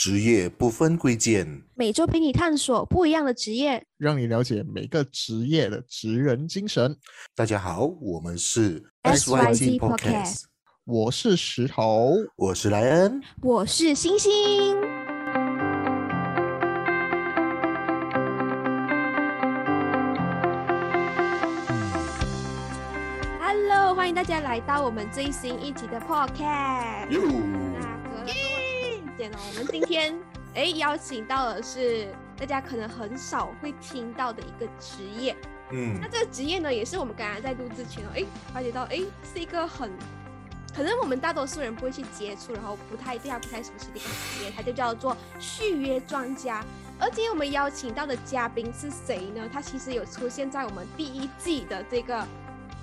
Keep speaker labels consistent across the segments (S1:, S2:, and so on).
S1: 职业不分贵贱，
S2: 每周陪你探索不一样的职业，
S3: 让你了解每个职业的职人精神。
S1: 大家好，我们是
S2: SYT Podcast，
S3: 我是石头，
S1: 我是莱恩，
S2: 我是星星。Hello，欢迎大家来到我们最新一集的 Podcast。
S1: 哟，
S2: 那隔了这我们今天哎邀请到的是大家可能很少会听到的一个职业。
S1: 嗯
S2: 那，这个职业呢，也是我们刚刚在录之前哦，哎，发觉到哎是一个很可能我们大多数人不会去接触，然后不太对它不太熟悉的一个职业，它就叫做续约专家。而今天我们邀请到的嘉宾是谁呢？他其实有出现在我们第一季的这个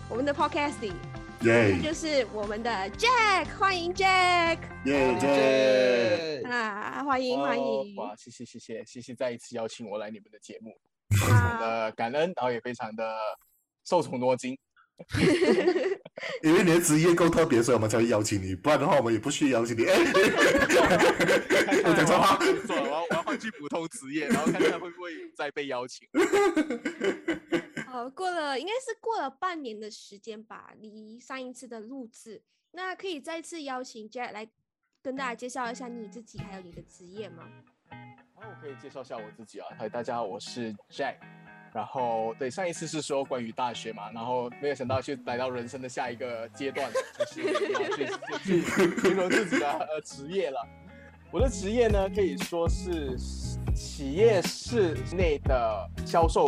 S2: 我们的 podcast 里，他
S1: 耶
S2: 就是我们的 Jack，欢迎 Jack
S1: 耶！Jack
S2: 啊，欢迎欢迎。
S4: 哇，谢谢谢谢谢谢再一次邀请我来你们的节目，非常
S2: 啊，
S4: 的感恩，然后也非常的受宠若惊。
S1: 因为你的职业够特别，所以我们才会邀请你，不然的话我们也不需要邀请你。哎，我讲错话
S4: 我要做了，我要我要换去普通职业，然后看看会不会再被邀请。
S2: 好，过了应该是过了半年的时间吧，离上一次的录制，那可以再次邀请 Jack 来跟大家介绍一下你自己还有你的职业吗？
S4: 然后我可以介绍一下我自己啊，嗨，大家好，我是 Jack。然后对上一次是说关于大学嘛，然后没有想到去来到人生的下一个阶段，就是要去去去形容自己的呃职业了。我的职业呢，可以说是企业室内的销售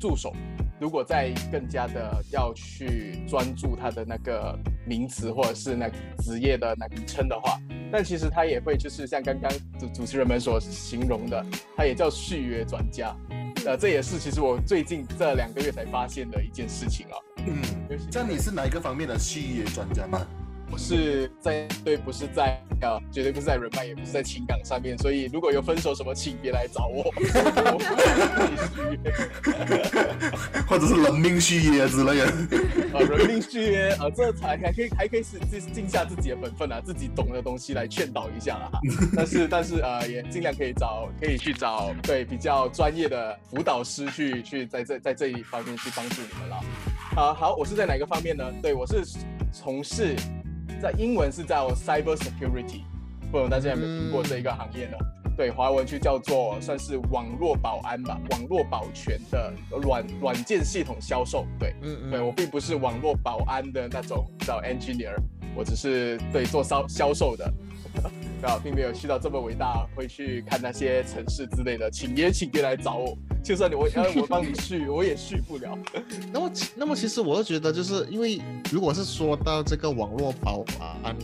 S4: 助手。如果再更加的要去专注它的那个名词或者是那个职业的那个名称的话，但其实它也会就是像刚刚主主持人们所形容的，它也叫续约专家。呃，这也是其实我最近这两个月才发现的一件事情啊。
S1: 嗯，这样你是哪一个方面的续约专家吗？
S4: 我是在对，不是在呃，绝对不是在人脉，也不是在情感上面，所以如果有分手什么，请别来找我。
S1: 或者是人命续约之类的？
S4: 呃，人命续约，呃，这才还可以还可以是尽尽下自己的本分啊，自己懂的东西来劝导一下啦。但是但是呃，也尽量可以找可以去找对比较专业的辅导师去去在这在这一方面去帮助你们了。啊、好，我是在哪个方面呢？对我是从事在英文是叫 cyber security，不懂大家有没有听过这一个行业呢？对，华文就叫做算是网络保安吧，网络保全的软软件系统销售。对，
S3: 嗯
S4: 对我并不是网络保安的那种叫 engineer，我只是对做销销售的，对吧？并没有去到这么伟大，会去看那些城市之类的，请也请别来找我，就算你我要我帮你续，我也续不了。
S3: 那么其那么其实我就觉得，就是因为如果是说到这个网络保安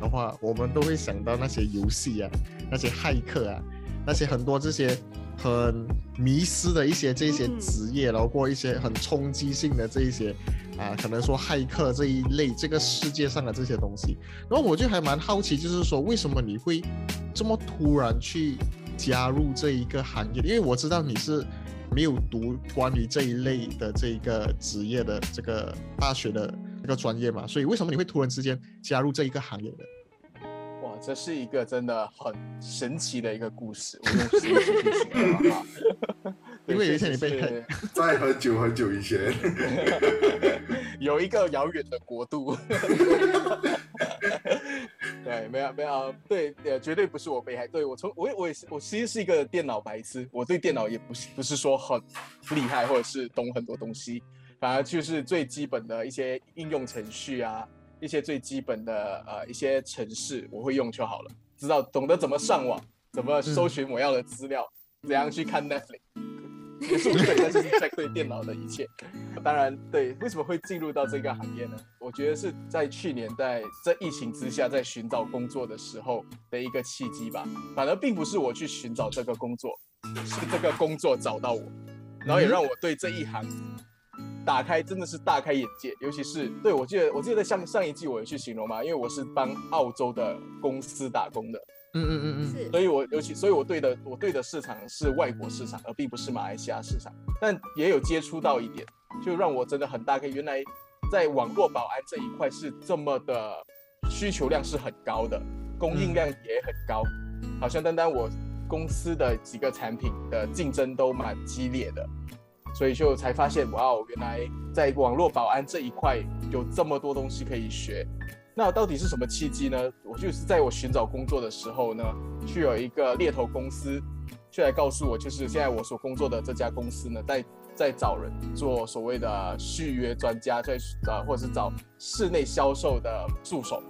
S3: 的话，我们都会想到那些游戏啊，那些骇客啊，那些很多这些很迷失的一些这些
S2: 嗯
S3: 职业，然后过一些很冲击性的这一些啊，可能说骇客这一类这个世界上的这些东西。然后我就还蛮好奇，就是说为什么你会这么突然去加入这一个行业？因为我知道你是没有读关于这一类的这一个职业的这个大学的这个专业嘛，所以为什么你会突然之间加入这一个行业的？
S4: 哇，这是一个真的很神奇的一个故事，我用神奇的。
S3: 因为有一天你被
S4: 确实是
S1: 在很久很久以前，
S4: 有一个遥远的国度。对，没有没有，对，呃，绝对不是我被害。对我从我也我也是，我其实是一个电脑白痴，我对电脑也不是不是说很厉害，或者是懂很多东西，反而就是最基本的一些应用程序啊，一些最基本的呃一些程式我会用就好了，知道懂得怎么上网，怎么搜寻我要的资料，怎样去看 Netflix。不是我对，但是是在对电脑的一切。当然，对，为什么会进入到这个行业呢？我觉得是在去年在这疫情之下，在寻找工作的时候的一个契机吧。反而并不是我去寻找这个工作，是这个工作找到我，然后也让我对这一行打开，真的是大开眼界。尤其是对我记得，我记得在上上一季我有去形容嘛，因为我是帮澳洲的公司打工的，
S3: 嗯嗯嗯嗯，
S2: 是
S4: 所以我尤其，所以我对的我对的市场是外国市场，而并不是马来西亚市场。但也有接触到一点，就让我真的很大开，原来在网络保安这一块是这么的需求量是很高的，供应量也很高。好像单单我公司的几个产品的竞争都蛮激烈的，所以就才发现，哇哦，原来在网络保安这一块有这么多东西可以学。那到底是什么契机呢？我就是在我寻找工作的时候呢，去有一个猎头公司，去来告诉我，就是现在我所工作的这家公司呢，在在找人做所谓的续约专家，在找或者是找室内销售的助手，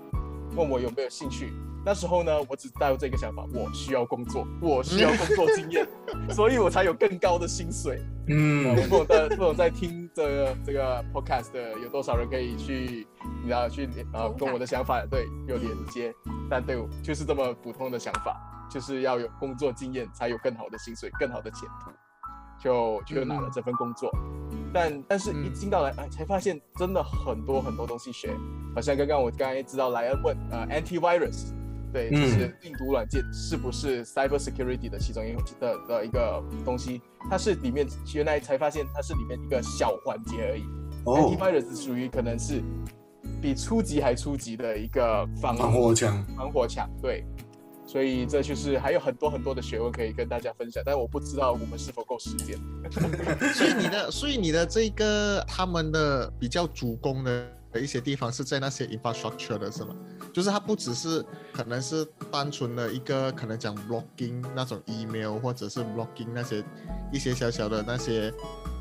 S4: 问我有没有兴趣。那时候呢，我只带有这个想法，我需要工作，我需要工作经验，所以我才有更高的薪水。
S1: 嗯
S4: 我不懂在不懂在听这个这个 podcast 的有多少人可以去，你知道去呃跟我的想法对有连接，但对我就是这么普通的想法，就是要有工作经验才有更好的薪水、更好的前途，就就拿了这份工作。但但是一
S3: 嗯
S4: 进到来，哎，才发现真的很多很多东西学，好像刚刚我刚才知道莱恩问呃 antivirus。对，就
S1: 嗯
S4: 是病毒软件是不是 cyber security 的其中一的的一个东西？它是里面原来才发现它是里面一个小环节而已。
S1: 哦
S4: ，Antivirus 属于可能是比初级还初级的一个防
S1: 防火墙，
S4: 防火墙，对。所以这就是还有很多很多的学问可以跟大家分享，但我不知道我们是否够时间。
S3: 所以你的，所以你的这个他们的比较主攻的的一些地方是在那些 infrastructure 的是吗？就是它不只是可能是单纯的一个可能讲 blocking 那种 email 或者是 blocking 那些一些小小的那些，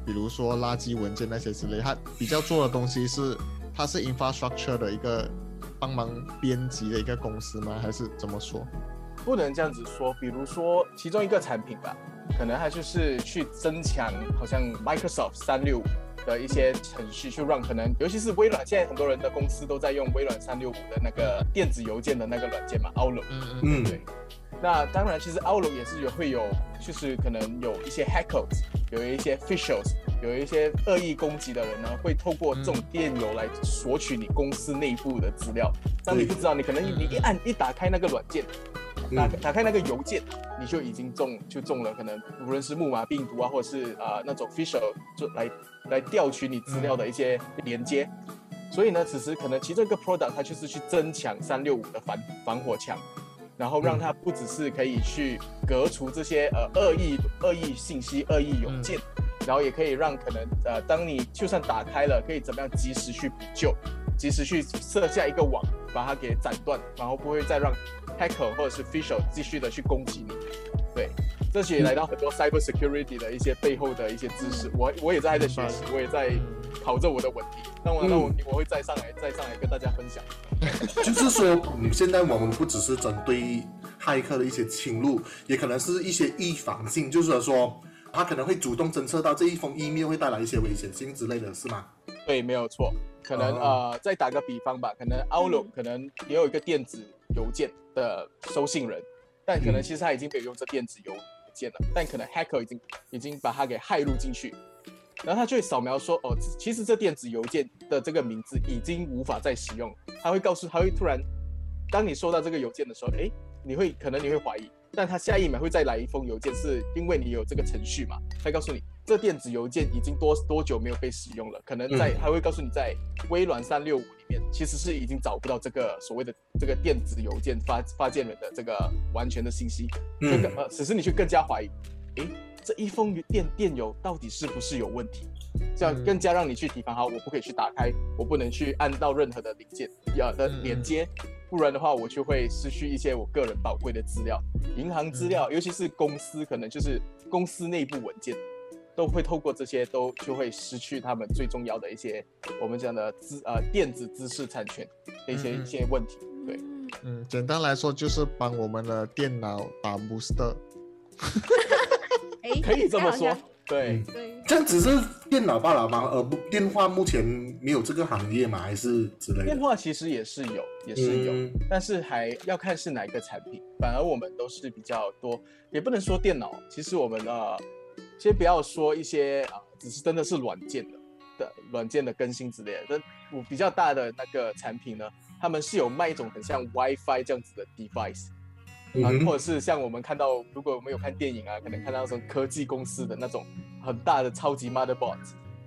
S3: 比如说垃圾文件那些之类，它比较做的东西是它是 infrastructure 的一个帮忙编辑的一个公司吗？还是怎么说？
S4: 不能这样子说，比如说其中一个产品吧，可能它就是去增强，好像 Microsoft 三六五的一些程序，去让可能，尤其是微软，现在很多人的公司都在用微软三六五的那个电子邮件的那个软件嘛，Outlook。
S3: 嗯嗯
S1: 嗯，
S4: 对，那当然，其实 Outlook 也是有会有，就是可能有一些 hackers，有一些 officials，有一些恶意攻击的人呢，会透过这种电邮来索取你公司内部的资料。当你不知道，你可能你一按一打开那个软件，打
S1: 嗯
S4: 打开那个邮件，你就已经中就中了，可能无论是木马病毒啊，或者是啊、呃那种 official 就来来调取你资料的一些连接。所以呢，此时可能其实这个 product 它就是去增强三六五的防防火墙，然后让它不只是可以去隔除这些呃恶意恶意信息、恶意邮件，然后也可以让可能呃，当你就算打开了，可以怎么样及时去补救，及时去设下一个网，把它给斩断，然后不会再让 hacker 或者是 official 继续的去攻击你。对，这些也来到很多 cyber security 的一些背后的一些知识，我我也在在学习，我也在考着我的文凭。那我那我我会再上来再上来跟大家分享。
S1: 就是说，嗯，现在我们不只是针对骇客的一些侵入，也可能是一些预防性，就是说，他可能会主动侦测到这一封 email 会带来一些危险性之类的，是吗？
S4: 对，没有错。可能、
S1: 哦
S4: 呃，再打个比方吧，可能 Outlook 可能也有一个电子邮件的收信人，但可能
S1: 嗯
S4: 其实他已经没有用这电子邮但可能 hacker 已经已经把它给骇入进去，然后他就会扫描说，哦，其实这电子邮件的这个名字已经无法再使用，他会告诉，他会突然，当你收到这个邮件的时候，诶，你会可能你会怀疑，但他下一秒会再来一封邮件，是因为你有这个程序嘛，他会告诉你这电子邮件已经多多久没有被使用了，可能在
S1: 嗯。
S4: 还会告诉你在微软三六五里面其实是已经找不到这个所谓的这个电子邮件发发件人的这个完全的信息，这个
S1: 嗯
S4: 呃，此时你去更加怀疑，诶，这一封电电邮到底是不是有问题？这样
S3: 嗯。
S4: 更加让你去提防，好，我不可以去打开，我不能去按到任何的零件呀的
S3: 嗯。
S4: 连接，不然的话我就会失去一些我个人宝贵的资料，银行资料，尤其是公司，可能就是公司内部文件，都会透过这些都就会失去他们最重要的一些我们讲的资呃电子知识产权的一些一些问题，对。
S2: 嗯
S3: 嗯，简单来说就是帮我们的电脑打 booster。
S2: 哎，
S4: 可以这么说，对
S1: 嗯，
S2: 对，
S1: 这样只是电脑罢了吗？而不电话目前没有这个行业嘛？还是之类
S4: 电？话其实也是有，也是有，
S1: 嗯
S4: 但是还要看是哪一个产品。反而我们都是比较多，也不能说电脑，其实我们呃，先不要说一些啊、只是真的是软件的的软件的更新之类的。但我比较大的那个产品呢，他们是有卖一种很像 WiFi 这样子的 device。啊，
S1: 嗯
S4: 或者是像我们看到，如果我们有看电影啊，可能看到那种科技公司的那种很大的超级 motherboard，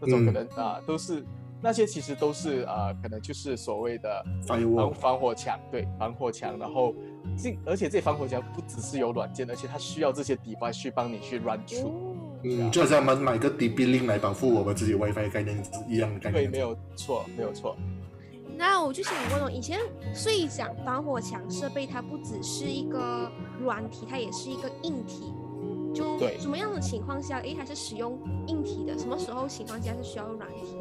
S4: 那种可
S1: 嗯
S4: 能啊、都是那些其实都是啊、可能就是所谓的防防火墙，对，防火墙，然后这而且这防火墙不只是有软件，而且它需要这些 device 去帮你去 run through。
S2: 哦，
S1: 嗯，就好像我们买个 DB link 来保护我们自己 WiFi 概念一样的概念对，
S4: 没有错，没有错。
S2: 那我就想问了，以前睡想防火墙设备，它不只是一个软体，它也是一个硬体。就
S4: 对
S2: 什么样的情况下，诶，它是使用硬体的？什么时候情况下是需要用软体？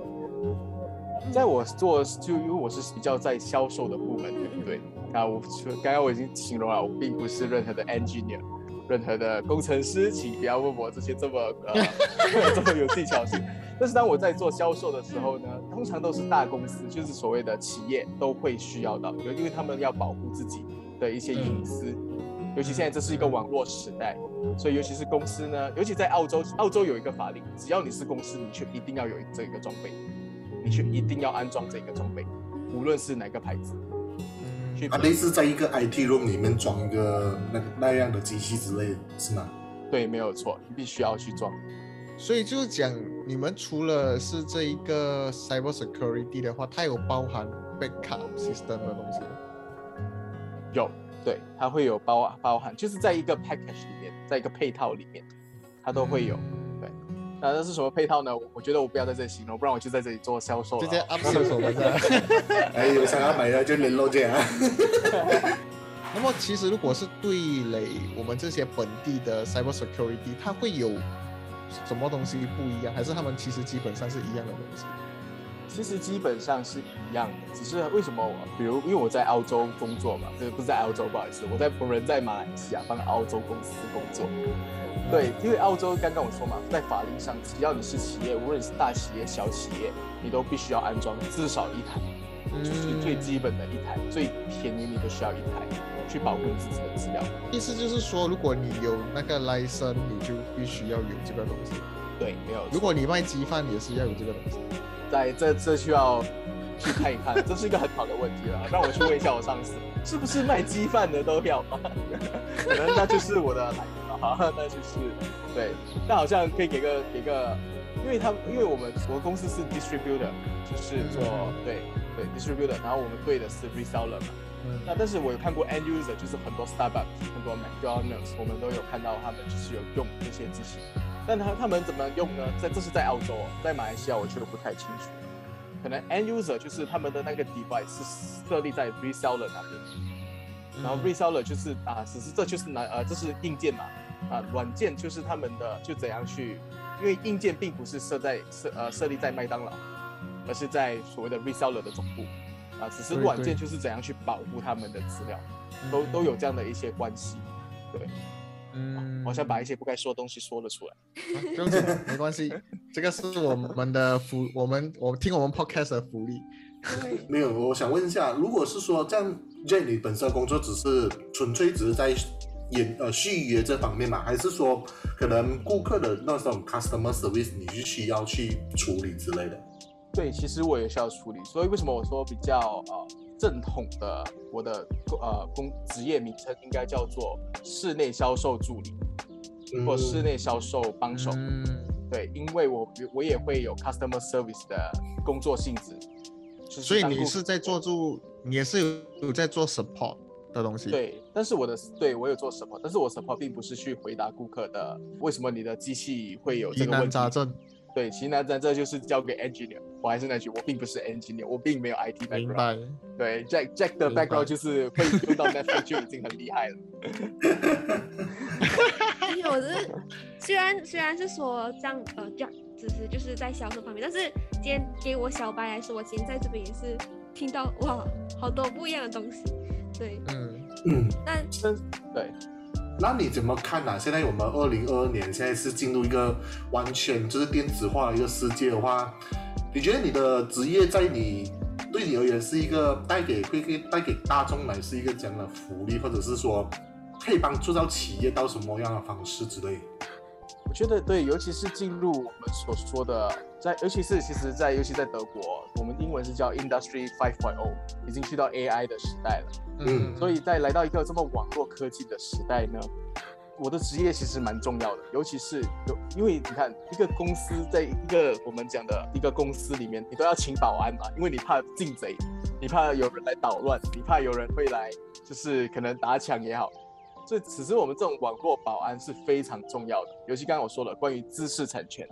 S4: 在我做，就因为我是比较在销售的部门，对不对？啊，我刚刚我已经形容了，我并不是任何的 engineer，任何的工程师，请不要问我这些这么呃 这么有技巧性。但是当我在做销售的时候呢，通常都是大公司，就是所谓的企业都会需要到，因为他们要保护自己的一些隐私。尤其现在这是一个网络时代，所以尤其是公司呢，尤其在澳洲，澳洲有一个法令，只要你是公司，你却一定要有这个装备，你却一定要安装这个装备，无论是哪个牌子。
S1: 啊，类似在一个 IT room 里面装一个那那样的机器之类的，是吗？
S4: 对，没有错，你必须要去装。
S3: 所以就是讲，你们除了是这一个 cyber security 的话，它有包含 backup system 的东西吗。
S4: 有，对，它会有包包含，就是在一个 package 里面，在一个配套里面，它都会有。对，那那是什么配套呢？我我觉得我不要在这里形容，不然我就在这里做销售了。
S3: 直接 up 销售们的。
S1: 哎，有想要买的就联络这样啊。
S3: 那么其实如果是对垒我们这些本地的 cyber security，它会有什么东西不一样？还是他们其实基本上是一样的东西？
S4: 其实基本上是一样的，只是为什么我，比如因为我在澳洲工作嘛，对，不是在澳洲，不好意思，我在我人在马来西亚帮澳洲公司工作。对，因为澳洲刚刚我说嘛，在法令上，只要你是企业，无论是大企业、小企业，你都必须要安装至少一台，就是最基本的一台，最便宜你都需要一台，去保护你自己的资料。
S3: 意思就是说，如果你有那个 license，你就必须要有这个东西。
S4: 对，没有。
S3: 如果你卖鸡饭，也是要有这个东西。
S4: 在这这需要去看一看，这是一个很好的问题了。让我去问一下我上司，是不是卖鸡饭的都要吗？可能那就是我的来源了哈，那就是对。但好像可以给个给个，因为他因为我们我公司是 distributor，就是做对对 distributor，然后我们对的是 reseller 嘛。
S3: 嗯
S4: 那但是我有看过 end user，就是很多 Starbucks、很多 McDonald's，我们都有看到他们就是有用这些机器。但他他们怎么用呢？在这是在澳洲哦，在马来西亚我就不太清楚。可能 end user 就是他们的那个 device 是设立在 reseller 那边，然后 reseller 就是啊，只是这就是拿呃这是硬件嘛，啊软件就是他们的就怎样去，因为硬件并不是设在设呃设立在麦当劳，而是在所谓的 reseller 的总部，啊只是软件就是怎样去保护他们的资料，都都有这样的一些关系。对，
S3: 嗯
S4: 我好像把一些不该说的东西说了出来。
S3: 啊不用紧，没关系，这个是我们的福，我们我听我们 podcast 的福利。
S1: 没有，我想问一下，如果是说这样，Jane 你本身工作只是纯粹只是在演呃续约这方面嘛，还是说可能顾客的那种 customer service 你是需要去处理之类的？
S4: 对，其实我也需要处理，所以为什么我说比较呃正统的我的呃工职业名称应该叫做室内销售助理或室内销售帮手。
S3: 嗯，
S4: 对，因为我我也会有 customer service 的工作性质，就是
S3: 所以你是在做住，你也是有有在做 support 的东西。，
S4: 对，但是我的对我有做 support，但是我 support 并不是去回答顾客的为什么你的机器会有这
S3: 疑
S4: 个问题。
S3: 难杂症，
S4: 对，其实那这这就是交给 engineer。我还是那句，我并不是 engineer，我并没有 IT background。
S3: 白。
S4: 对，Jack Jack 的 background 就是会用到 Netflix 就已经很厉害了。
S2: 因为我是虽然虽然是说这样呃这样，只是就是在销售方面，但是今天给我小白来说，我今天在这边也是听到哇好多不一样的东西。对，
S3: 嗯，
S1: 嗯，
S2: 但
S4: 但对，
S1: 那你怎么看呢、现在我们二零二二年，现在是进入一个完全就是电子化的一个世界的话，你觉得你的职业在你对你而言是一个带给会给带给大众来是一个怎样的福利，或者是说可以帮助到企业到什么样的方式之类？
S4: 我觉得对，尤其是进入我们所说的，在尤其是其实在，尤其在德国，我们英文是叫 Industry 5.0，已经去到 AI 的时代了。
S1: 嗯
S4: 所以在来到一个这么网络科技的时代呢，我的职业其实蛮重要的，尤其是有，因为你看一个公司在一个我们讲的一个公司里面，你都要请保安嘛，因为你怕进贼，你怕有人来捣乱，你怕有人会来，就是可能打抢也好。所以，此时我们这种网络保安是非常重要的，尤其刚刚我说了关于知识产权，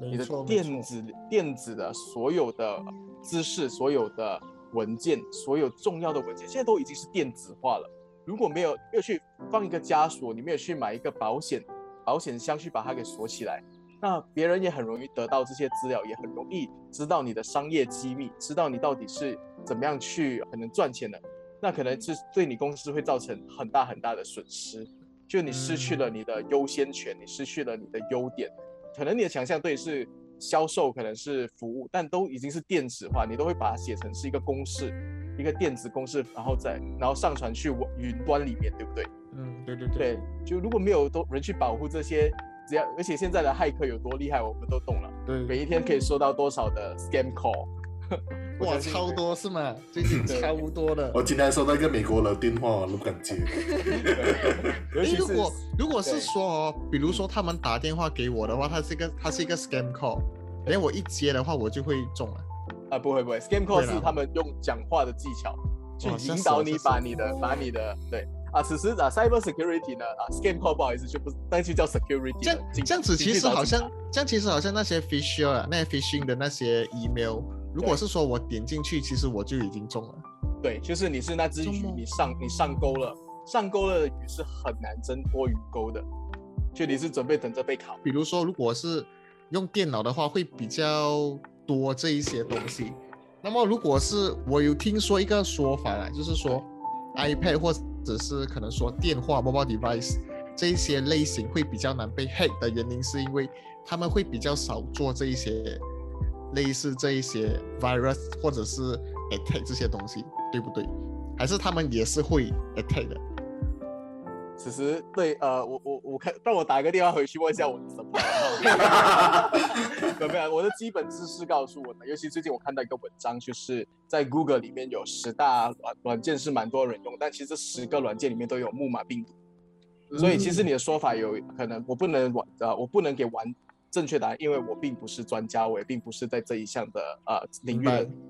S4: 你的电子电子的所有的知识、所有的文件、所有重要的文件，现在都已经是电子化了。如果没有没有去放一个枷锁，你没有去买一个保险保险箱去把它给锁起来，那别人也很容易得到这些资料，也很容易知道你的商业机密，知道你到底是怎么样去可能赚钱的，那可能是对你公司会造成很大很大的损失，就你失去了你的优先权，你失去了你的优点，可能你的强项对是销售，可能是服务，但都已经是电子化，你都会把它写成是一个公式。一个电子公式，然后再然后上传去云端里面，对不对？
S3: 嗯，对对对。
S4: 对，就如果没有多人去保护这些，只要而且现在的骇客有多厉害，我们都懂了。
S3: 对，
S4: 每一天可以收到多少的 scam call？
S3: 哇，超多是吗？最近 超多的。
S1: 我今天收到一个美国的电话，我都不敢接。
S3: 如果如果是说，比如说他们打电话给我的话，它是一个它是一个 scam call，连我一接的话，我就会中了。
S4: 啊，不会不会，scam call 是他们用讲话的技巧去引导你把你的把你的对啊，此时啊，cyber security 呢啊，scam call 不好意思就不，但是叫 security。
S3: 这样这样子其实好像这样其实好像那些 phishing 啊，那些 phishing 的那些 email，如果是说我点进去，其实我就已经中了。
S4: 对，就是你是那只鱼，你上你上钩了，上钩了的鱼是很难挣脱鱼钩的，就你是准备等着被烤。
S3: 比如说，如果是用电脑的话，会比较。多这一些东西，那么如果是我有听说一个说法啦，就是说 iPad 或者是可能说电话 mobile device 这一些类型会比较难被 hack 的原因，是因为他们会比较少做这一些类似这一些 virus 或者是 attack 这些东西，对不对？还是他们也是会 attack 的？
S4: 此时对呃，我我我看让我打一个电话回去问一下我的什么，有没有？我的基本知识告诉我的，尤其最近我看到一个文章，就是在 Google 里面有十大软软件是蛮多人用，但其实这十个软件里面都有木马病毒，所以其实你的说法有可能我不能完呃，我不能给完正确答案，因为我并不是专家，我也并不是在这一项的呃领域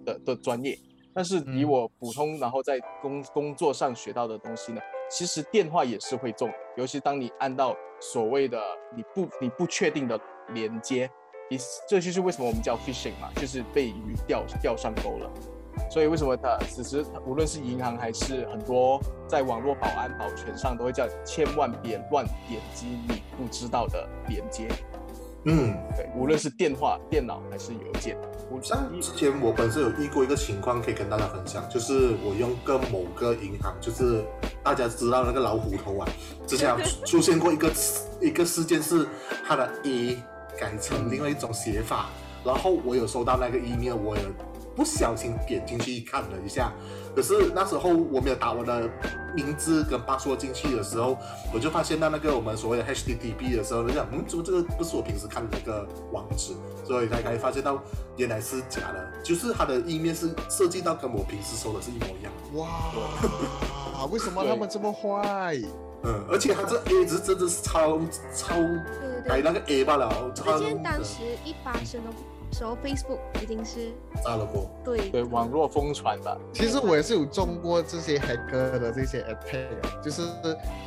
S4: 的的专业，但是以我普通然后在工工作上学到的东西呢。其实电话也是会中，尤其当你按到所谓的你不你不确定的连接，你这就是为什么我们叫 phishing 嘛，就是被鱼钓钓上钩了。所以为什么它此时无论是银行还是很多在网络保安保全上都会叫千万别乱点击你不知道的连接。
S1: 嗯，
S4: 对，无论是电话、电脑还是邮件。
S1: 我像之前我本身有遇过一个情况，可以跟大家分享，就是我用个某个银行，就是大家知道那个老虎头啊，之前 出现过一个一个事件，是它的 A 改成另外一种写法，然后我有收到那个 email，我也不小心点进去看了一下。可是那时候我没有打我的名字跟八说进去的时候，我就发现到那个我们所谓的 HTTP 的时候，就想，嗯，怎么这个不是我平时看的那个网址？所以才可以发现到原来是假的，就是它的页面是设计到跟我平时收的是一模一样。
S3: 哇，为什么他们这么坏？
S1: 嗯，而且他这 A 值真的是超超改那个 A 罢了。
S2: 我记得当时一发生的。时候 Facebook 一定是
S1: 炸了锅，
S2: 对
S4: 对，网络疯传吧。
S3: 其实我也是有中过这些黑客的这些 attack，就是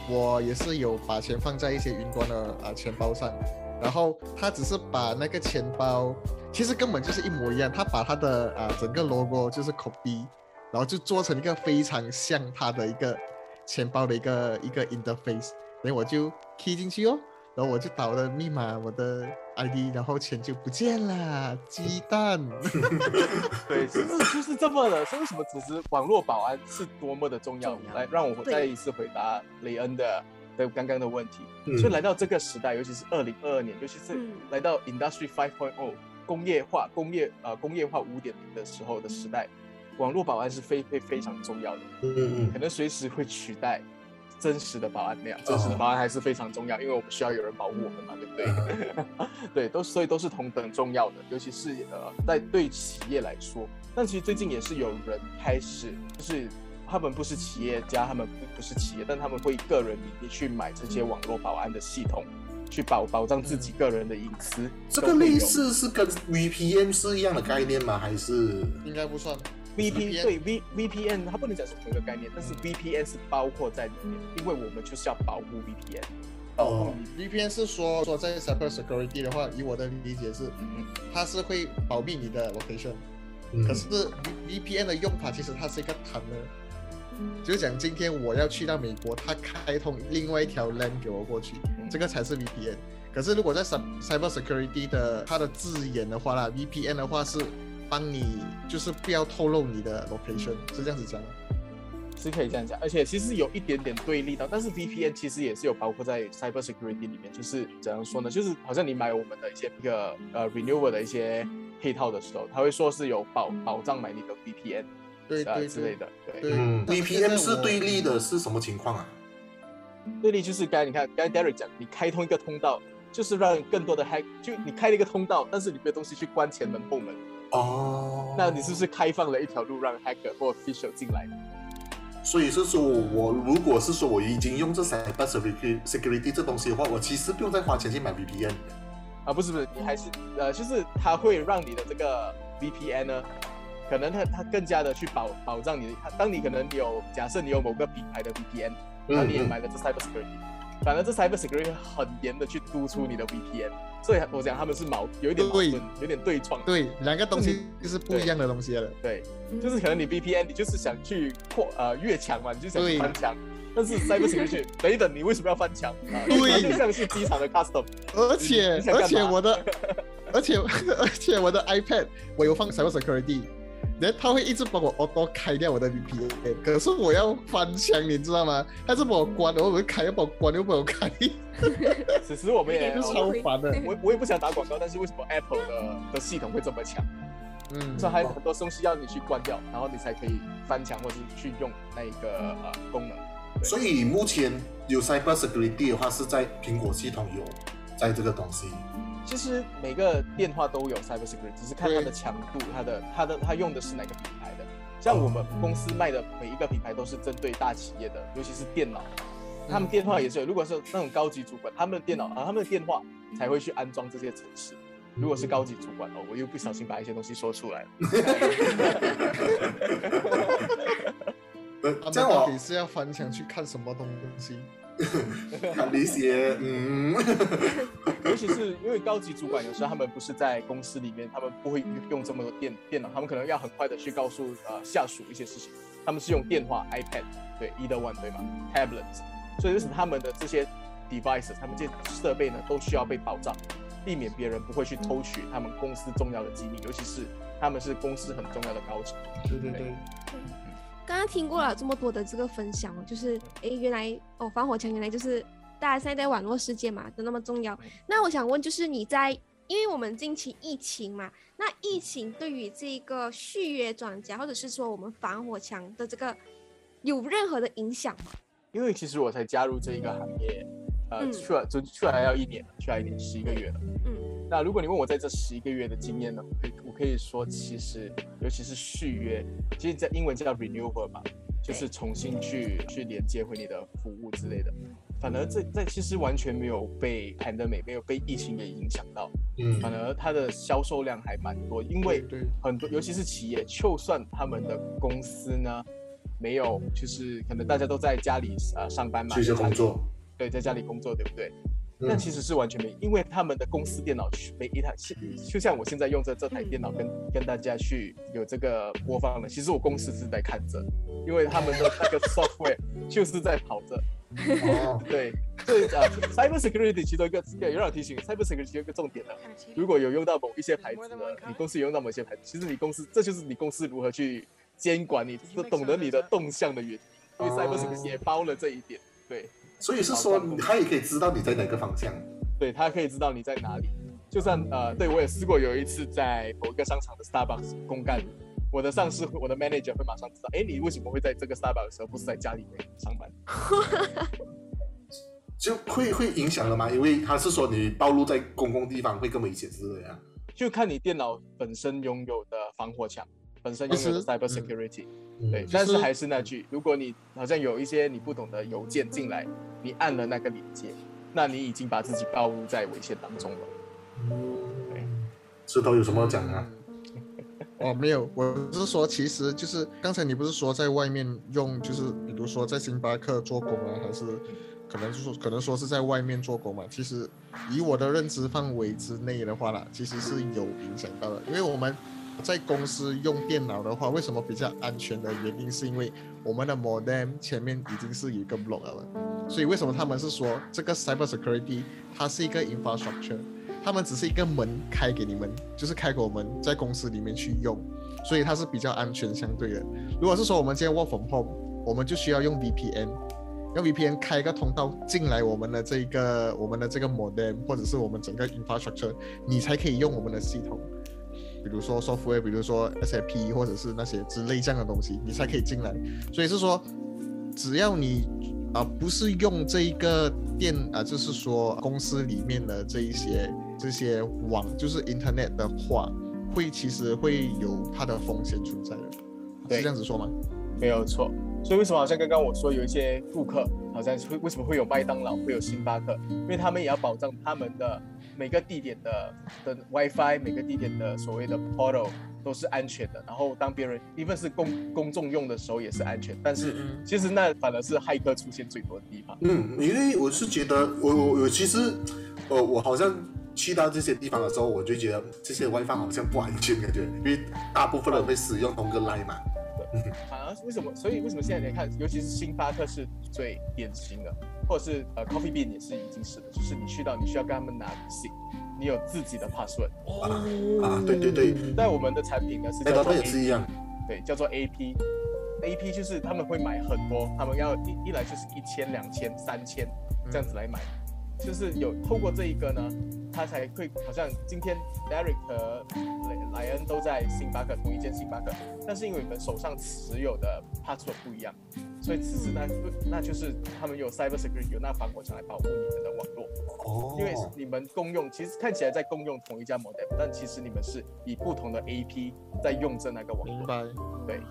S3: 我也是有把钱放在一些云端的啊钱包上，然后他只是把那个钱包，其实根本就是一模一样，他把他的啊整个 logo 就是 copy，然后就做成一个非常像他的一个钱包的一个一个 interface，然后我就 key 进去哦。然后我就导了密码，我的 ID，然后钱就不见了。鸡蛋，
S4: 对，其实就是这么的。所以为什么只是网络保安是多么的重要？来，让我再一次回答雷恩的的刚刚的问题。所以来到这个时代，尤其是二零二二年，尤其是来到 Industry Five Point O 工业化、工业呃工业化五点零的时候的时代，网络保安是非非非常重要的。
S1: 嗯嗯嗯，
S4: 可能随时会取代。真实的保安那样，真实的保安还是非常重要，因为我们需要有人保护我们嘛，对不对？对，都所以都是同等重要的，尤其是呃，在对企业来说。但其实最近也是有人开始，就是他们不是企业家，他们不不是企业，但他们会以个人名义去买这些网络保安的系统，去保保障自己个人的隐私。
S1: 这个类似是跟 VPN 是一样的概念吗？还是
S3: 应该不算。
S4: VP 对 V VPN 它不能讲是同一个概念，但是 VPN 是包括在里面，因为我们就是要保护 VPN。
S1: 哦
S3: VPN 是说说在 cyber security 的话，以我的理解是，
S4: 嗯
S3: 它是会保密你的 location，、
S1: 嗯
S3: 可是 V VPN 的用法其实它是一个 tunnel，就是讲今天我要去到美国，它开通另外一条 LAN 给我过去，
S4: 嗯
S3: 这个才是 VPN。可是如果在 cy- cyber security 的它的字眼的话啦，VPN 的话是帮你就是不要透露你的 location，是这样子讲吗。
S4: 是可以这样讲，而且其实有一点点对立的，但是 VPN 其实也是有包括在 cyber security 里面，就是怎样说呢？就是好像你买我们的一些一个呃 renewal 的一些配套的时候，他会说是有保保障买你的 VPN 呃
S3: 对对对
S4: 之类的，对。
S1: 嗯，VPN 是对立的，是什么情况啊？
S4: 对立就是刚才你看，刚才 Derek 讲，你开通一个通道，就是让更多的 hack，就你开了一个通道，但是你没有东西去关前门后门，
S1: 哦，
S4: 那你是不是开放了一条路让 hacker 或 official 进来？
S1: 所以是说我如果是说我已经用这 cyber security security 这东西的话，我其实不用再花钱去买 VPN。
S4: 啊，不是不是，你还是呃，就是它会让你的这个 VPN 呢，可能它它更加的去保保障你的。当你可能有假设你有某个品牌的 VPN，那你也
S1: 嗯
S4: 买了这 cyber security，反正这 cyber security 很严的去督促你的 VPN，所以我讲他们是矛有一点矛
S3: 对。
S4: 盾，有点对撞。
S3: 对，两个东西就是不一样的东西了。
S4: 对，就是可能你 VPN 你就是想去扩呃越墙嘛，你就想去翻墙。但是 cyber security，等一等，你为什么要翻墙？啊？
S3: 对。
S4: 它就像是机场的 custom，
S3: 而且而且我的，而且而且我的 iPad 我有放 cyber security，然后它会一直帮我 auto 开掉我的 VPN，可是我要翻墙，你知道吗？他是帮我关，我会开，又把我关，又把我开，
S4: 此时我们也
S3: 就超烦的。
S4: 我我也不想打广告，但是为什么 Apple 的的系统会这么强？
S3: 嗯，
S4: 这还有很多东西要你去关掉，然后你才可以翻墙或者是去用那一个呃功能。
S1: 所以目前有 cyber security 的话，是在苹果系统有在这个东西。
S4: 其实每个电话都有 cyber security，只是看它的
S3: 对
S4: 强度，它的它的它用的是哪个品牌的。像我们
S1: 哦
S4: 公司卖的每一个品牌都是针对大企业的，尤其是电脑，他们
S3: 嗯
S4: 电话也是有。如果是那种高级主管，他们的电脑啊，他们的电话才会去安装这些程式。如果是高级主管哦，我又不小心把一些东西说出来了。
S1: 呃
S3: 他们
S1: 这样我
S3: 到底是要翻墙去看什么东西？
S1: 很理解，嗯，
S4: 尤其是因为高级主管有时候他们不是在公司里面，他们不会用这么多电电脑，他们可能要很快的去告诉呃下属一些事情，他们是用电话、iPad 对，either one 对吗？tablets，所以就是他们的这些 devices，他们这些设备呢都需要被保障，避免别人不会去偷取他们公司重要的机密，尤其是他们是公司很重要的高层。
S3: 对对。对，
S2: 刚刚听过了这么多的这个分享哦，就是哎，原来哦，防火墙原来就是大家现在在网络世界嘛，都那么重要。那我想问，就是你在，因为我们近期疫情嘛，那疫情对于这个续约专家，或者是说我们防火墙的这个有任何的影响吗？
S4: 因为其实我才加入这一个行业，呃，
S2: 嗯
S4: 去了就去了还要一年了，去了一年十一个月了。
S2: 嗯
S4: 那如果你问我在这十一个月的经验呢，我可以我可以说，其实尤其是续约，其实在英文叫 renewal 嘛，就是重新去去连接回你的服务之类的。反而这这其实完全没有被 pandemic 没有被疫情给影响到，
S1: 嗯。
S4: 反而它的销售量还蛮多，因为很多尤其是企业，就算他们的公司呢没有，就是可能大家都在家里呃上班嘛，
S1: 工作，
S4: 对，在家里工作，对不对？
S1: 嗯
S4: 但其实是完全没，因为他们的公司电脑每一台，就像我现在用这这台电脑跟跟大家去有这个播放的，其实我公司是在看着，因为他们的那个 software 就是在跑着。
S1: 哦，
S4: 对，所以呃，cyber security 其中一个有让我提醒，cyber security 有一个重点的，如果有用到某一些牌子的，你公司有用到某些牌子，其实你公司这就是你公司如何去监管你，懂得你的动向的原因，因为 cyber security 也包了这一点，对。
S1: 所以是说他也可以知道你在哪个方向。
S4: 对他可以知道你在哪里。就算呃，对我也试过有一次在某一个商场的 Starbucks 公干，我的上司、我的 manager 会马上知道，哎，你为什么会在这个 Starbucks 的时候不是在家里面上班？
S1: 就会会影响了吗？因为他是说你暴露在公共地方会更危险是这样。
S4: 就看你电脑本身拥有的防火墙。本身拥有的 cyber security。对，
S1: 嗯
S4: 但是还是那句，如果你好像有一些你不懂的邮件进来，你按了那个链接，那你已经把自己暴露在危险当中了。
S1: 对石头有什么要讲啊？
S3: 哦，没有，我是说，其实就是刚才你不是说在外面用，就是比如说在星巴克做工啊，还是可能是说可能说是在外面做工嘛？其实以我的认知范围之内的话啦，其实是有影响到的，因为我们在公司用电脑的话，为什么比较安全的原因，是因为我们的 modem 前面已经是一个 block 了，所以为什么他们是说这个 cyber security 它是一个 infrastructure？他们只是一个门开给你们，就是开给我们在公司里面去用，所以它是比较安全相对的。如果是说我们今天 work from home，我们就需要用 VPN，用 VPN 开一个通道进来我们的这个我们的这个 modem 或者是我们整个 infrastructure，你才可以用我们的系统。比如说 software，比如说 SAP 或者是那些之类这样的东西，你才可以进来。所以是说，只要你啊、不是用这一个电啊、就是说公司里面的这一些这些网，就是 Internet 的话，会其实会有它的风险存在的，是这样子说吗？
S4: 没有错。所以为什么好像刚刚我说有一些顾客好像会为什么会有麦当劳，会有星巴克？因为他们也要保障他们的每个地点的的 WiFi，每个地点的所谓的 portal 都是安全的。然后当别人 even 是公公众用的时候也是安全。但是
S3: 嗯
S4: 其实那反而是骇客出现最多的地方。
S1: 嗯，因为我是觉得，我我我其实，呃，我好像去到这些地方的时候，我就觉得这些 WiFi 好像不安全，感觉，因为大部分人会使用同个 line 嘛。
S4: 反而是为什么？所以为什么现在你看，尤其是星巴克是最典型的，或者是呃 Coffee Bean 也是已经是的，就是你去到你需要跟他们拿你有自己的 password。
S1: 啊，对对对，
S4: 在我们的产品呢是
S1: 那
S4: 叫做
S1: 边也是一样。
S4: 对，叫做 AP。AP 就是他们会买很多，他们要一一来就是一千、两千、三千这样子来买，就是有透过这一个呢，他才会好像今天 Derek 和莱莱恩都在星巴克同一间星巴克，但是因为你们手上持有的 password 不一样，所以其实那那就是他们有 cyber security 有那防火墙来保护你们的网络。
S1: 哦，
S4: 因为你们共用，其实看起来在共用同一家 modem，但其实你们是以不同的 AP 在用着那个网络。
S3: 明白。
S4: 对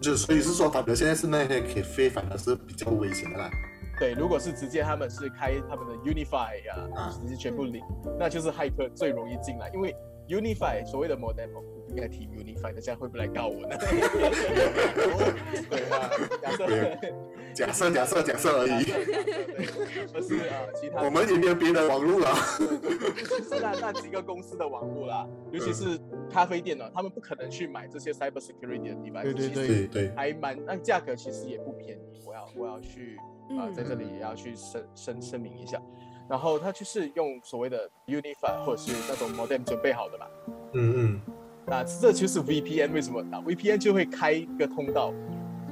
S1: 就所以是说，他表现在是那些 cafe 反而是比较危险的啦。
S4: 对，如果是直接他们是开他们的 Unify 呀、
S1: 啊
S4: 直接全部零，那就是骇客最容易进来，因为 Unify 所谓的 modem，我不应该提 Unify，大家会不会来告我呢？对啊，假设
S1: 假设假设假设而已，
S4: 不是啊，其他
S1: 我们也没有别的网络了。
S4: 是那那几个公司的网络啦，尤其是咖啡店呢，他们不可能去买这些 cyber security 的地方，
S3: 对对对
S1: 对对，
S4: 还蛮，那价格其实也不便宜。我要我要去啊、
S2: 嗯
S4: 在这里也要去声声声明一下。然后它就是用所谓的 Unify 或者是那种 modem 准备好的嘛。
S1: 嗯嗯，
S4: 那这就是 VPN 为什么？那 VPN 就会开一个通道。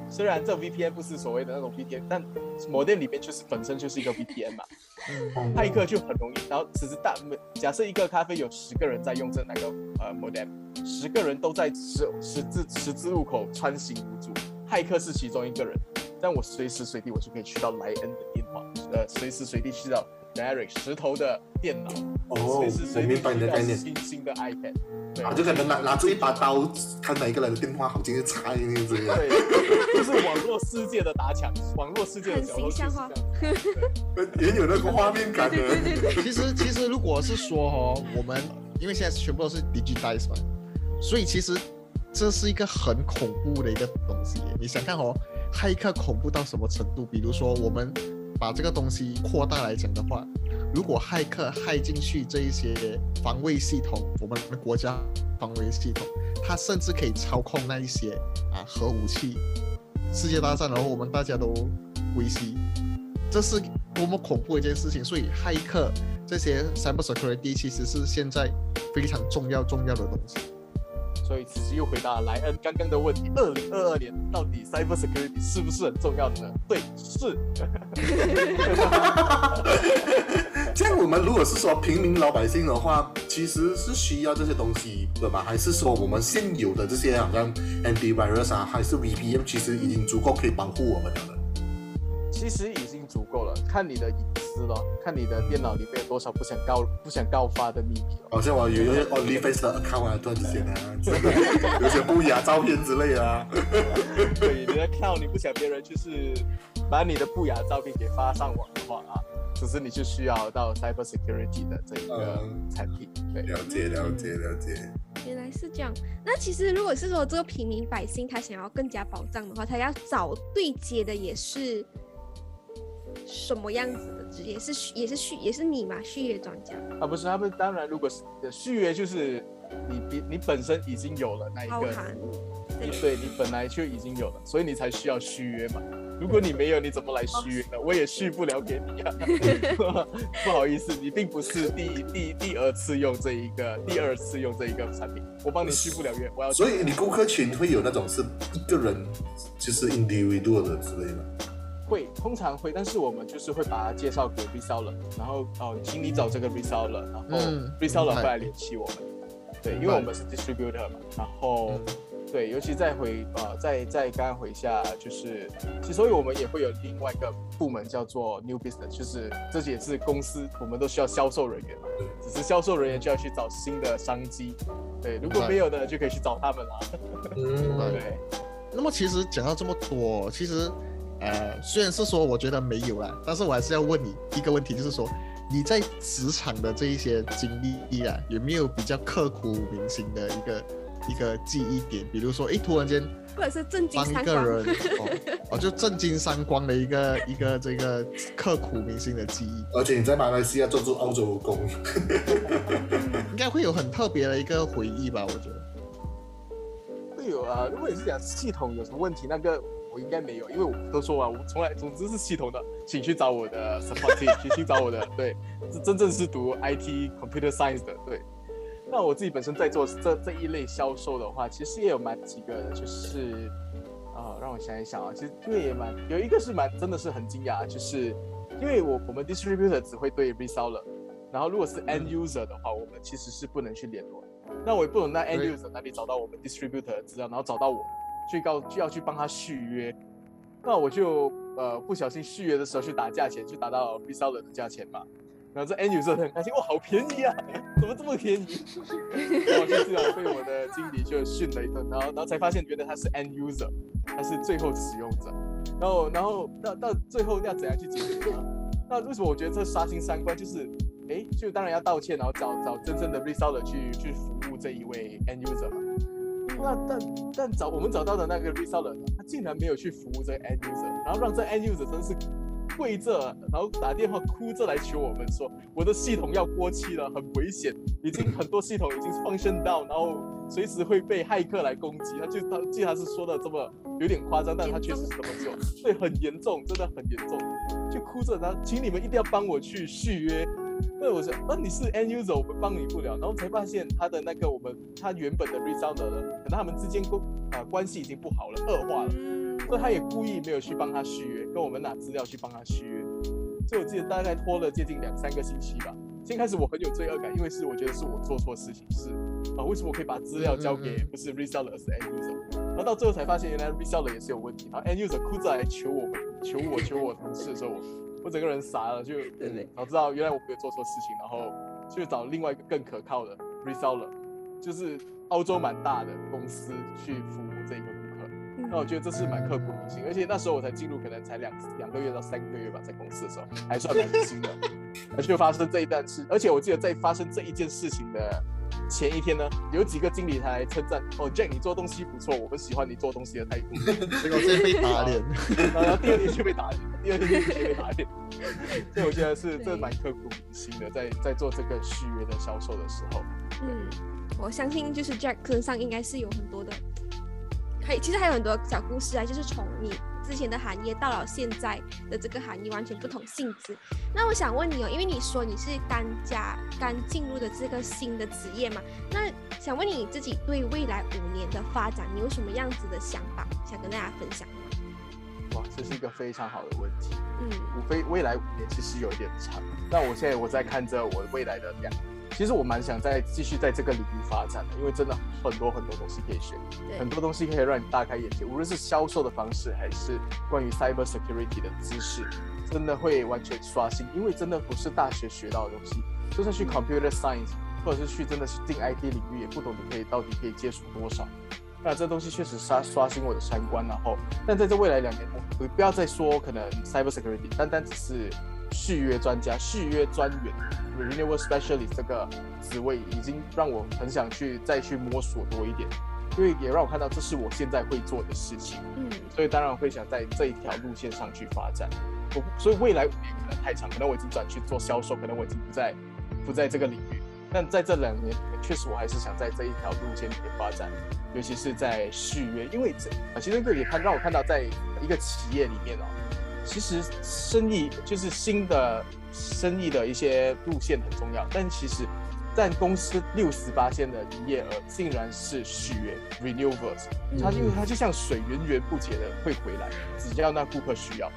S4: 虽然这 VPN 不是所谓的那种 VPN，但 modem 里面就是本身就是一个 VPN 嘛。
S3: 嗯
S4: 骇客就很容易。然后只是大，假设一个咖啡有十个人在用这那个呃 modem，十个人都在十十字十字路口穿行无阻，骇客是其中一个人，但我随时随地我就可以去到莱恩的电话，呃，随时随地去到 Derek 石头的电脑，
S1: 哦
S4: 随时，
S1: 我
S4: 随地去到
S1: 概念。
S4: 新新的 iPad，对，
S1: 啊，就可能拿拿着一把刀，看哪一个人的电话好进去拆那样子。
S4: 对，就是网络世界的打抢，网络世界的
S2: 很
S4: 角落就是
S2: 形象化
S4: 这
S1: 也有那个画面感的。
S3: 其实其实如果是说哦，我们因为现在全部都是 digitize 嘛，所以其实这是一个很恐怖的一个东西。你想看哦，骇客恐怖到什么程度？比如说我们把这个东西扩大来讲的话，如果骇客骇进去这一些防卫系统，我们国家防卫系统，它甚至可以操控那一些啊核武器，世界大战，然后我们大家都归西。这是多么恐怖一件事情。所以骇客这些 cyber security 其实是现在非常重要重要的东西。
S4: 所以此时又回答了莱恩刚刚的问题：二零二二年到底 cyber security 是不是很重要的呢？对，是。
S1: 这样，我们如果是说平民老百姓的话，其实是需要这些东西的吗？还是说我们现有的这些好像 antivirus 啊，还是 VPN，其实已经足够可以保护我们了的？
S4: 其实已经足够了，看你的隐私私咯，看你的电脑里面有多少不想告不想告发的秘密咯。
S1: 好像我有一个 OnlyFace 的 account 啊，突然之间啊，有些不雅照片之类的啊。
S4: 对，你的 account 你不想别人就是把你的不雅照片给发上网的话啊，只是你就需要到 cyber security 的这一个
S1: 嗯
S4: 产品。对，
S1: 了解了解了解。
S2: 原来是这样。那其实如果是说这个平民百姓他想要更加保障的话，他要找对接的也是什么样子的职业？是续也是续也是你嘛？续约专家。
S4: 啊，不是他们，当然如果是呃续约，就是你你你本身已经有了那一个，对你本来就已经有了，所以你才需要续约嘛。如果你没有，你怎么来续约呢？我也续不了给你啊。不好意思，你并不是第第第二次用这一个，第二次用这一个产品，我帮你续不了约，我要
S1: 所以你顾客群会有那种是一个人，就是 individual 的之类的。
S4: 会，通常会，但是我们就是会把它介绍给 reseller，然后哦，请你找这个 reseller，然后
S3: 嗯
S4: reseller 会来联系我们。对，因为我们是 distributor 嘛，然后、
S3: 嗯
S4: 对，尤其再回呃，再再刚刚回下，就是其实所以我们也会有另外一个部门叫做 new business，就是这也是公司我们都需要销售人员嘛，
S1: 对
S4: 只是销售人员就要去找新的商机。对，如果没有的就可以去找他们啦。
S1: 嗯
S4: 对，
S3: 那么其实讲到这么多，其实呃，虽然是说我觉得没有啦，但是我还是要问你一个问题，就是说你在职场的这一些经历啊，有没有比较刻骨铭心的一个一个记忆点？比如说，哎，突然间
S2: 或者是震惊
S3: 帮一
S2: 三观。
S3: 个人哦 哦，就震惊三光的一个一个这个刻骨铭心的记忆，
S1: 而且你在马来西亚做做澳洲工，
S3: 应该会有很特别的一个回忆吧？我觉得。
S4: 会有啊。如果你是讲系统有什么问题，那个我应该没有，因为我都说完，我从来总之是系统的，请去找我的 support team，请 去找我的，对，是真正是读 IT computer science 的，对。那我自己本身在做这这一类销售的话，其实也有蛮几个的，就是啊、让我想一想啊，其实因为也蛮有一个是蛮真的是很惊讶，就是因为我我们 distributor 只会对 reseller，然后如果是 end user 的话，我们其实是不能去联络。那我也不能在 end user 那里找到我们 distributor 的资料，然后找到我，去告就要去帮他续约。那我就呃不小心续约的时候去打价钱，去打到 reseller 的价钱嘛。然后这 end user 很开心，哇，好便宜啊，怎么这么便宜？然后就这样被我的经理就训了一顿，然后然后才发现原来他是 end user，他是最后使用者。然后然后到到最后要怎样去解决呢？那为什么我觉得这刷新三观？就是哎，就当然要道歉，然后找找真正的 reseller 去去服务这一位 end user 嘛。那但但找我们找到的那个 reseller，他竟然没有去服务这个 end user，然后让这 end user 真是跪着，然后打电话哭着来求我们说，我的系统要过期了，很危险，已经很多系统已经 function down，然后随时会被骇客来攻击。他就他记得他是说的这么有点夸张，但他确实是这么做，对，很严重，真的很严重，就哭着，然后请你们一定要帮我去续约。那我说，那、你是 end user，我们帮你不了。然后才发现他的那个我们他原本的 reseller 呢，可能他们之间关啊、关系已经不好了，恶化了。
S2: 嗯，
S4: 所以他也故意没有去帮他续约，跟我们拿资料去帮他续约。所以我记得大概拖了接近两三个星期吧。先开始我很有罪恶感，因为是我觉得是我做错事情，是啊，为什么我可以把资料交给不是 reseller 而是 end user？然后到最后才发现原来 reseller 也是有问题，然后 end user 哭着来求我们，求我求我同事的时候，我我整个人傻了，就
S2: 对对
S4: 早知道原来我没有做错事情，然后去找另外一个更可靠的 reseller，就是澳洲蛮大的公司去服务这个顾客。
S2: 嗯
S4: 那我觉得这是蛮刻骨铭心，而且那时候我才进入，可能才两两个月到三个月吧，在公司的时候还算蛮新的，而就发生这一段事，而且我记得在发生这一件事情的前一天呢，有几个经理才称赞哦，Jack 你做东西不错，我们喜欢你做东西的态度，
S3: 结果是被打脸。
S4: 然后第二天就被打脸，第二天就被打脸，所以我觉得是这蛮刻骨铭心的，在在做这个续约的销售的时候，
S2: 嗯，我相信就是 Jack 身上应该是有很多的，还其实还有很多小故事啊，就是从你之前的行业到了现在的这个行业完全不同性质。那我想问你哦，因为你说你是刚加刚进入的这个新的职业嘛，那想问你自己对未来五年的发展，你有什么样子的想法想跟大家分享吗？
S4: 哇，这是一个非常好的问题。
S2: 嗯
S4: 无非未来五年其实有一点长，但我现在我在看着我未来的两，其实我蛮想再继续在这个领域发展的，因为真的很多很多东西可以学，很多东西可以让你大开眼界，无论是销售的方式，还是关于 cyber security 的知识，真的会完全刷新，因为真的不是大学学到的东西，就算去 computer science 或者是去真的是进 IT 领域，也不懂你可以到底可以接触多少。那这东西确实刷刷新我的三观，然后，但在这未来两年，我不要再说可能 cyber security，单单只是续约专家、续约专员 renewal specialist 这个职位，已经让我很想去再去摸索多一点，因为也让我看到这是我现在会做的事情，
S2: 嗯，
S4: 所以当然会想在这一条路线上去发展。我所以未来五年可能太长，可能我已经转去做销售，可能我已经不在不在这个领域。但在这两年里面，确实我还是想在这一条路线里面发展，尤其是在续约，因为这啊，其实这个也看让我看到，在一个企业里面哦，其实生意就是新的生意的一些路线很重要，但其实占公司六十八线的营业额，竟然是续约 （renewals），它因为它就像水源源不竭的会回来，只要那顾客需要。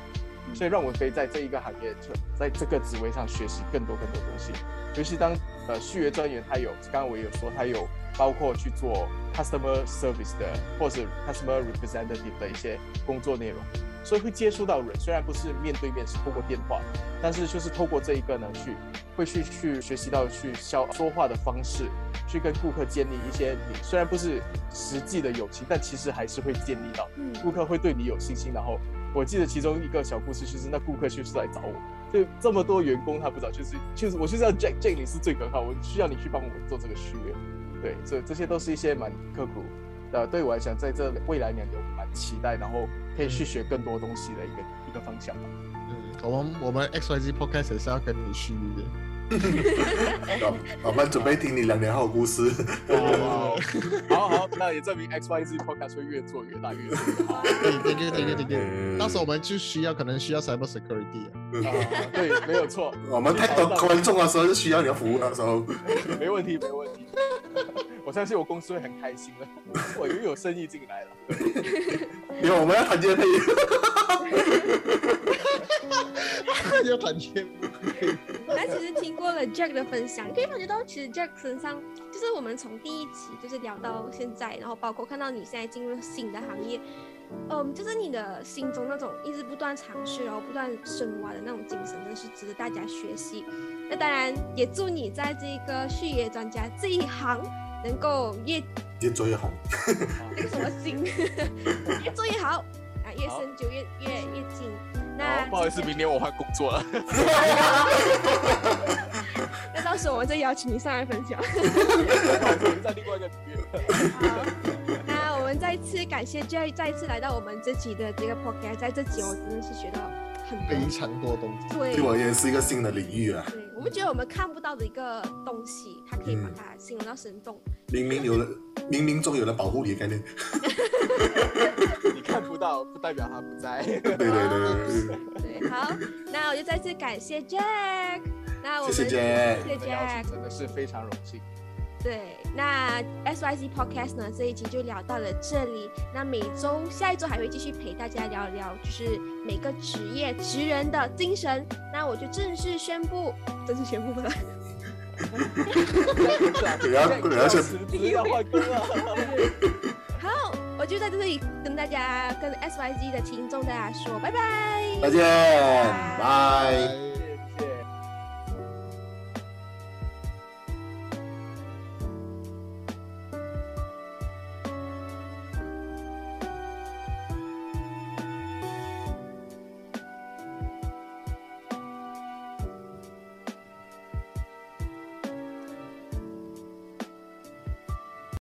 S4: 所以让我可以在这一个行业，在这个职位上学习更多更多东西。尤其当呃续约专员，他有刚刚我也有说，他有包括去做 customer service 的，或是 customer representative 的一些工作内容，所以会接触到人。虽然不是面对面，是透过电话，但是就是透过这一个呢，去会去去学习到去消说话的方式，去跟顾客建立一些你虽然不是实际的友情，但其实还是会建立到顾客会对你有信心，然后。我记得其中一个小故事，就是那顾客就是来找我，就这么多员工他不知道，就是就是我就是要 Jack Jack 你是最可靠，我需要你去帮我做这个续约，对，所以这些都是一些蛮刻苦，呃，对我来讲，在这未来两年我蛮期待，然后可以去学更多东西的一个一个方向吧。
S3: 嗯，我们我们 X Y Z Podcast 是要跟你续约。
S1: 好，我们准备听你两年后的故事。
S4: 哇，好好，那也证明 X Y Z Podcast 会越做越大，越做越好。
S3: 对对对对对，到时候我们就需要可能需要 cyber security
S4: 啊。对，没有错。
S1: 我们太多观众的时候就需要你的服务到时候。
S4: 没问题，没问题。我相信我公司会很开心的，我又有生意进来了。
S1: 因为我们要团结配。
S3: 要谈接配。
S2: 那其实听过了 Jack 的分享，可以感觉到其实 Jack 身上，就是我们从第一集就是聊到现在，然后包括看到你现在进入新的行业，嗯，就是你的心中那种一直不断尝试，然后不断深挖的那种精神，真的是值得大家学习。那当然也祝你在这个续约专家这一行能够越
S1: 越做越 好。
S2: 那个什么心，越做越好啊，越深就越越越近。那
S4: 不好意思，明年我换工作了。
S2: 那到时候我再邀请你上来分享。
S4: 在另外一个
S2: 好，那我们再次感谢 J，再一次来到我们这期的这个 podcast，在这集我真的是学到很
S3: 非常多东西。
S2: 对，
S1: 对我也是一个新的领域啊。
S2: 对，我们觉得我们看不到的一个东西，它可以把它形容到生动。
S1: 明明有了，冥冥中有了保护你的概念。
S4: 你看不到，不代表他不在。
S1: 对对对
S2: 对。好，那我就再次感谢 Jack。那我们
S1: 谢谢
S2: Jack，
S1: 谢
S2: 谢 Jack，
S4: 真的是非常荣幸。
S2: 对，那 S Y C Podcast 呢这一集就聊到了这里。那每周下一周还会继续陪大家聊一聊，就是每个职业职人的精神。那我就正式宣布，正式宣布了。
S1: 不要不要
S4: 辞职要换工了。
S2: 好，我就在这里跟大家跟 S Y Z 的听众大家说拜拜，
S1: 再见，拜。